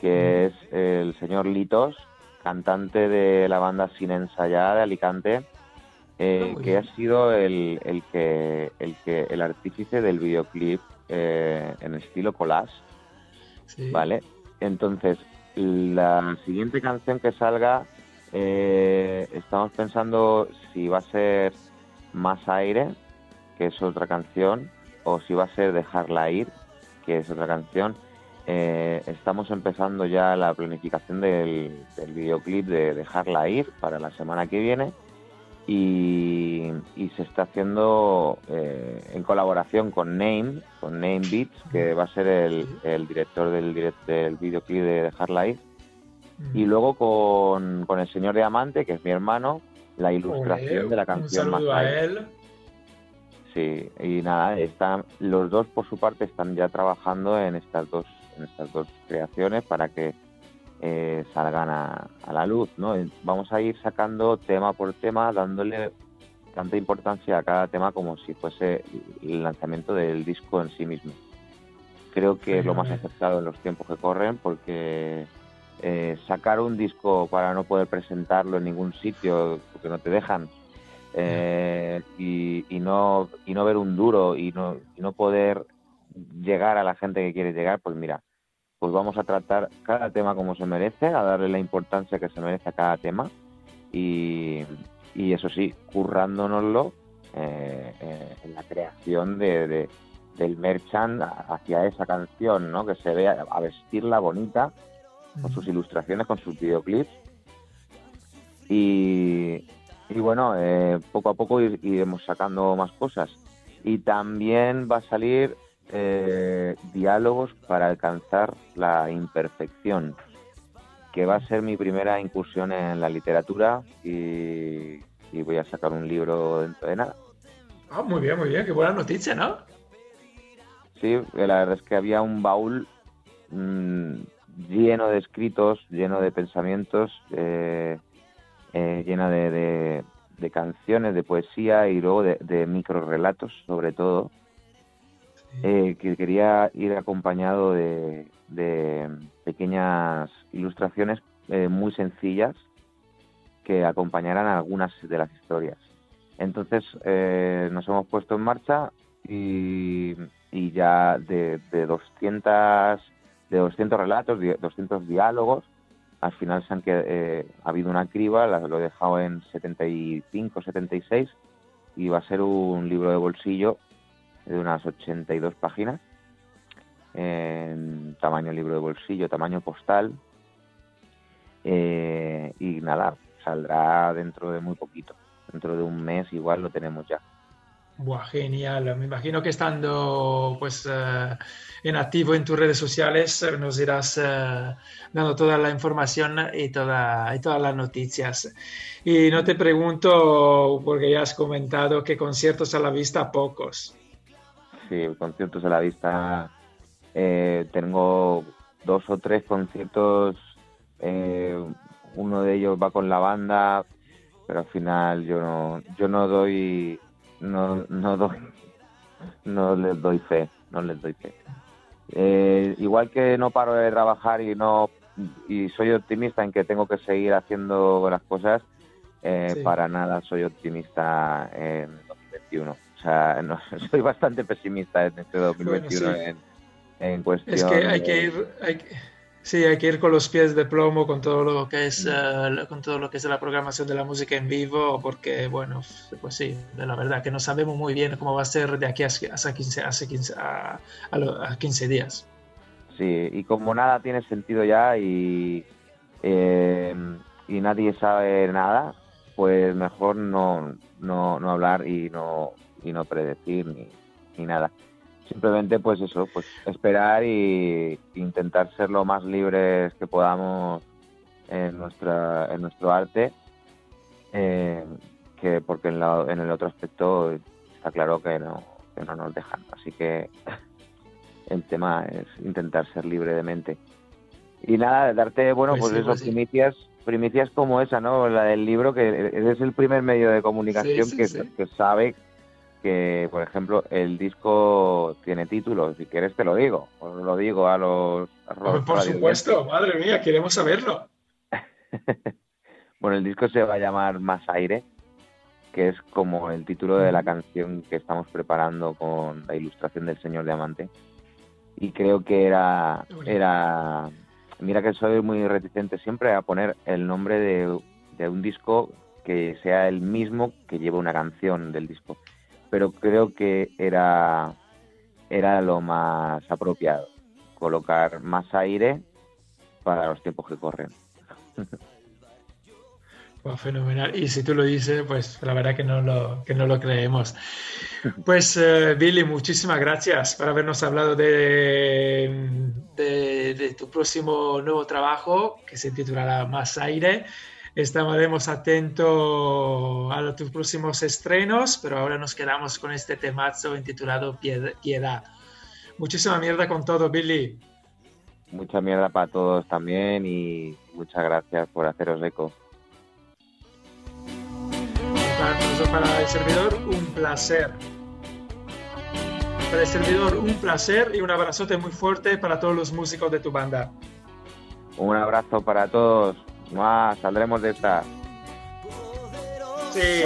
que es el señor Litos, cantante de la banda Sin Ensayar de Alicante, eh, muy que ha sido el, el que el que el artífice del videoclip eh, en estilo collage. ¿Vale? Entonces, la siguiente canción que salga, eh, estamos pensando si va a ser Más Aire, que es otra canción, o si va a ser Dejarla Ir, que es otra canción. Eh, estamos empezando ya la planificación del, del videoclip de Dejarla Ir para la semana que viene y, y se está haciendo eh, en colaboración con Name, con Name Beats, que va a ser el, el director del, direct- del videoclip de Dejarla Ir. Y luego con, con el señor Diamante, que es mi hermano, la ilustración de la Un canción más saludo a él. Sí, y nada, están, los dos por su parte están ya trabajando en estas dos, en estas dos creaciones para que eh, salgan a, a la luz, ¿no? Vamos a ir sacando tema por tema, dándole tanta importancia a cada tema como si fuese el lanzamiento del disco en sí mismo. Creo que es lo más acertado en los tiempos que corren porque eh, sacar un disco para no poder presentarlo en ningún sitio porque no te dejan eh, y, y no y no ver un duro y no, y no poder llegar a la gente que quiere llegar, pues mira, pues vamos a tratar cada tema como se merece, a darle la importancia que se merece a cada tema y, y eso sí, currándonoslo eh, eh, en la creación de, de- del merchant hacia esa canción, ¿no? Que se vea a vestirla bonita con sus ilustraciones, con sus videoclips y, y bueno, eh, poco a poco ir- iremos sacando más cosas. Y también va a salir eh, diálogos para alcanzar la imperfección, que va a ser mi primera incursión en la literatura y, y voy a sacar un libro dentro de nada. Ah, muy bien, muy bien, qué buena noticia, ¿no? Sí, la verdad es que había un baúl mm, lleno de escritos, lleno de pensamientos, eh, eh, llena de, de- de canciones, de poesía y luego de, de microrelatos, sobre todo, eh, que quería ir acompañado de, de pequeñas ilustraciones eh, muy sencillas que acompañaran algunas de las historias. Entonces nos hemos puesto en marcha y, y ya de, de 200 de 200 relatos, di- 200 diálogos, al final se han qued- eh, ha habido una criba, lo he dejado en 75, 76 y va a ser un libro de bolsillo de unas 82 páginas en tamaño libro de bolsillo, tamaño postal eh, y nada, saldrá dentro de muy poquito, dentro de un mes igual lo tenemos ya. Buah, genial. Me imagino que estando pues eh, en activo en tus redes sociales eh, nos irás eh, dando toda la información y, toda, y todas las noticias. Y no te pregunto, porque ya has comentado que conciertos a la vista pocos. Sí, conciertos a la vista. eh, tengo dos o tres conciertos. eh, uno de ellos va con la banda, pero al final yo no, yo no doy, no, no doy, no les doy fe, no les doy fe. Eh, igual que no paro de trabajar y no y soy optimista en que tengo que seguir haciendo las cosas, eh, Sí. para nada soy optimista en 2021. O sea, no, soy bastante pesimista en este 2021 Bueno, sí. en, en cuestión. Es que hay que ir, hay que- sí, hay que ir con los pies de plomo con todo lo que es, eh, con todo lo que es la programación de la música en vivo, porque bueno, pues sí, de la verdad que no sabemos muy bien cómo va a ser de aquí a, hasta 15, hace 15 a, a lo- a 15 días. Sí, y como nada tiene sentido ya y, eh, y nadie sabe nada, pues mejor no, no, no hablar y no, y no predecir ni, ni nada. Simplemente pues eso, pues esperar y intentar ser lo más libres que podamos en nuestra en nuestro arte eh, que porque en, la- en el otro aspecto está claro que no que no nos dejan. Así que el tema es intentar ser libre de mente. Y nada darte bueno Pues pues, sí, eso pues sí. primicias primicias como esa no la del libro que es el primer medio de comunicación Sí, que, que sabe que por ejemplo el disco tiene títulos si quieres te lo digo os lo digo a los, a los por supuesto, madre mía, queremos saberlo. Bueno, el disco se va a llamar Más Aire, que es como el título de la canción que estamos preparando con la ilustración del Señor Diamante. Y creo que era, era, mira que soy muy reticente siempre a poner el nombre de, de un disco que sea el mismo que lleve una canción del disco. Pero creo que era, era lo más apropiado, colocar más aire para los tiempos que corren. Buah, fenomenal. Y si tú lo dices, pues la verdad que no lo, que no lo creemos. Pues eh, Billy, muchísimas gracias por habernos hablado de, de, de tu próximo nuevo trabajo que se titulará Más Aire. Estaremos atentos a tus próximos estrenos, pero ahora nos quedamos con este temazo intitulado Pied- Piedad. Muchísima mierda con todo, Billy. mucha mierda para todos también y muchas gracias por haceros eco. Para el servidor, un placer. Para el servidor, un placer y un abrazote muy fuerte para todos los músicos de tu banda. Un abrazo para todos. Más, saldremos de esta. Sí,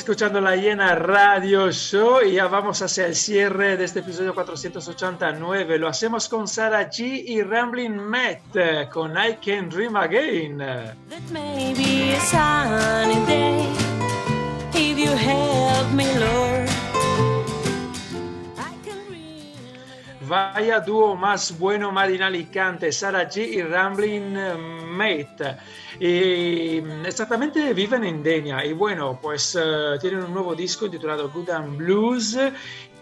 escuchando la Llena Radio Show y ya vamos hacia el cierre de este episodio 489. Lo hacemos con Sarah G y Rambling Matt con I Can Dream Again. Maybe a sunny day if you help me, Lord. Vaya dúo más bueno Marina Alicante, Sarah G y Rambling Mate. Y exactamente viven en Denia. Y bueno, pues eh, tienen un nuevo disco titulado Good and Blues.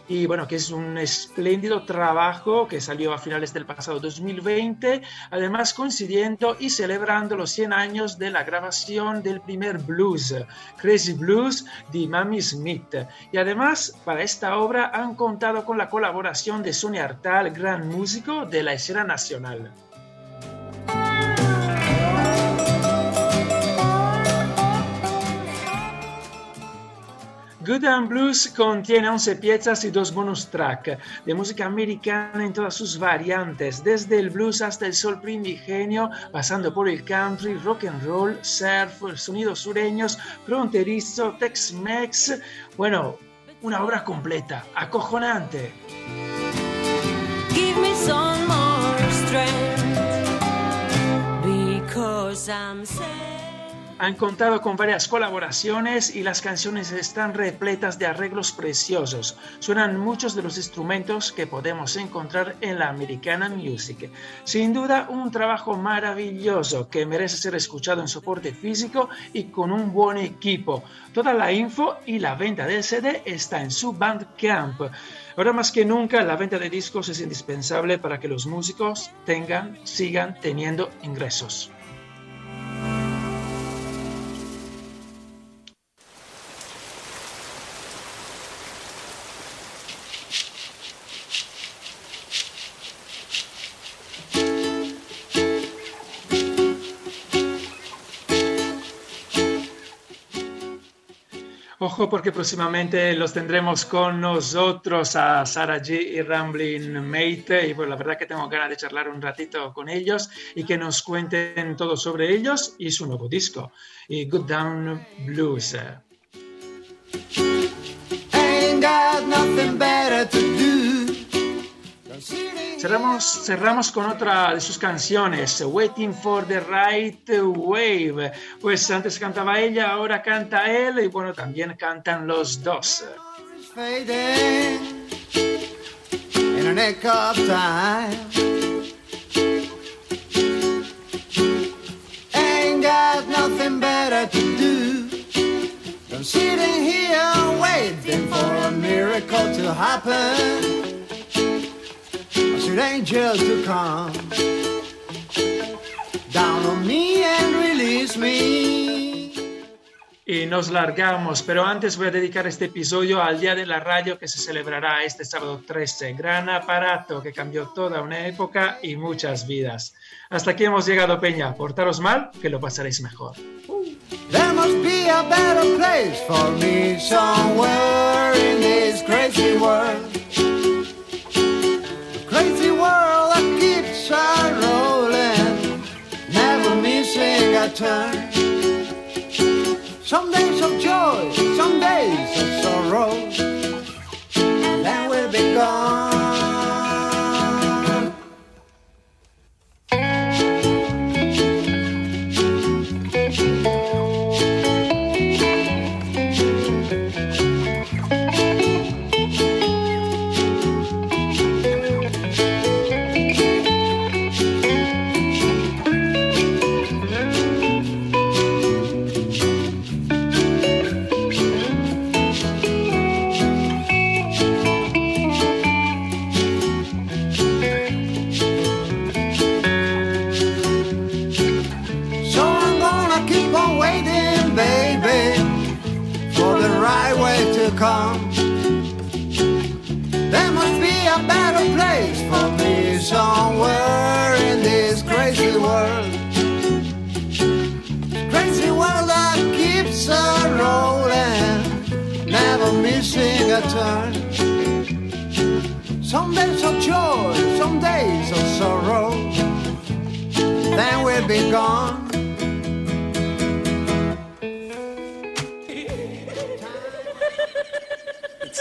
Y bueno, que es un espléndido trabajo que salió a finales del pasado 2020, además coincidiendo y celebrando los 100 años de la grabación del primer blues, Crazy Blues, de Mami Smith. Y además, para esta obra han contado con la colaboración de Sonia Artal, gran músico de la escena nacional. Good and Blues contiene 11 piezas y dos bonus track de música americana en todas sus variantes, desde el blues hasta el sol primigenio, pasando por el country, rock and roll, surf, sonidos sureños, fronterizo, Tex-Mex. Bueno, una obra completa, acojonante. Give me some more strength because I'm sad. Han contado con varias colaboraciones y las canciones están repletas de arreglos preciosos. Suenan muchos de los instrumentos que podemos encontrar en la Americana Music. Sin duda, un trabajo maravilloso que merece ser escuchado en soporte físico y con un buen equipo. Toda la info y la venta del CD está en su Bandcamp. Ahora más que nunca, la venta de discos es indispensable para que los músicos tengan, sigan teniendo ingresos. Ojo porque próximamente los tendremos con nosotros a Sarah G y Rambling Mate y pues la verdad que tengo ganas de charlar un ratito con ellos y que nos cuenten todo sobre ellos y su nuevo disco y Good Down Blues. Ain't got nothing better to do. Cerramos, cerramos con otra de sus canciones, Waiting for the Right Wave. Pues antes cantaba ella, ahora canta él y bueno, también cantan los dos. Than sitting here waiting for a miracle to happen. I should angels to come down on me and release me. Y nos largamos, pero antes voy a dedicar este episodio al Día de la Radio que se celebrará este sábado 13. Gran aparato que cambió toda una época y muchas vidas. Hasta aquí hemos llegado, Peña. Portaros mal, que lo pasaréis mejor. There must be a better place for me somewhere missing. Some days of joy, some days of sorrow, and then we'll be gone. Come. There must be a better place for me somewhere in this crazy world. Crazy world that keeps on rolling, never missing a turn. Some days of joy, some days of sorrow then we'll be gone.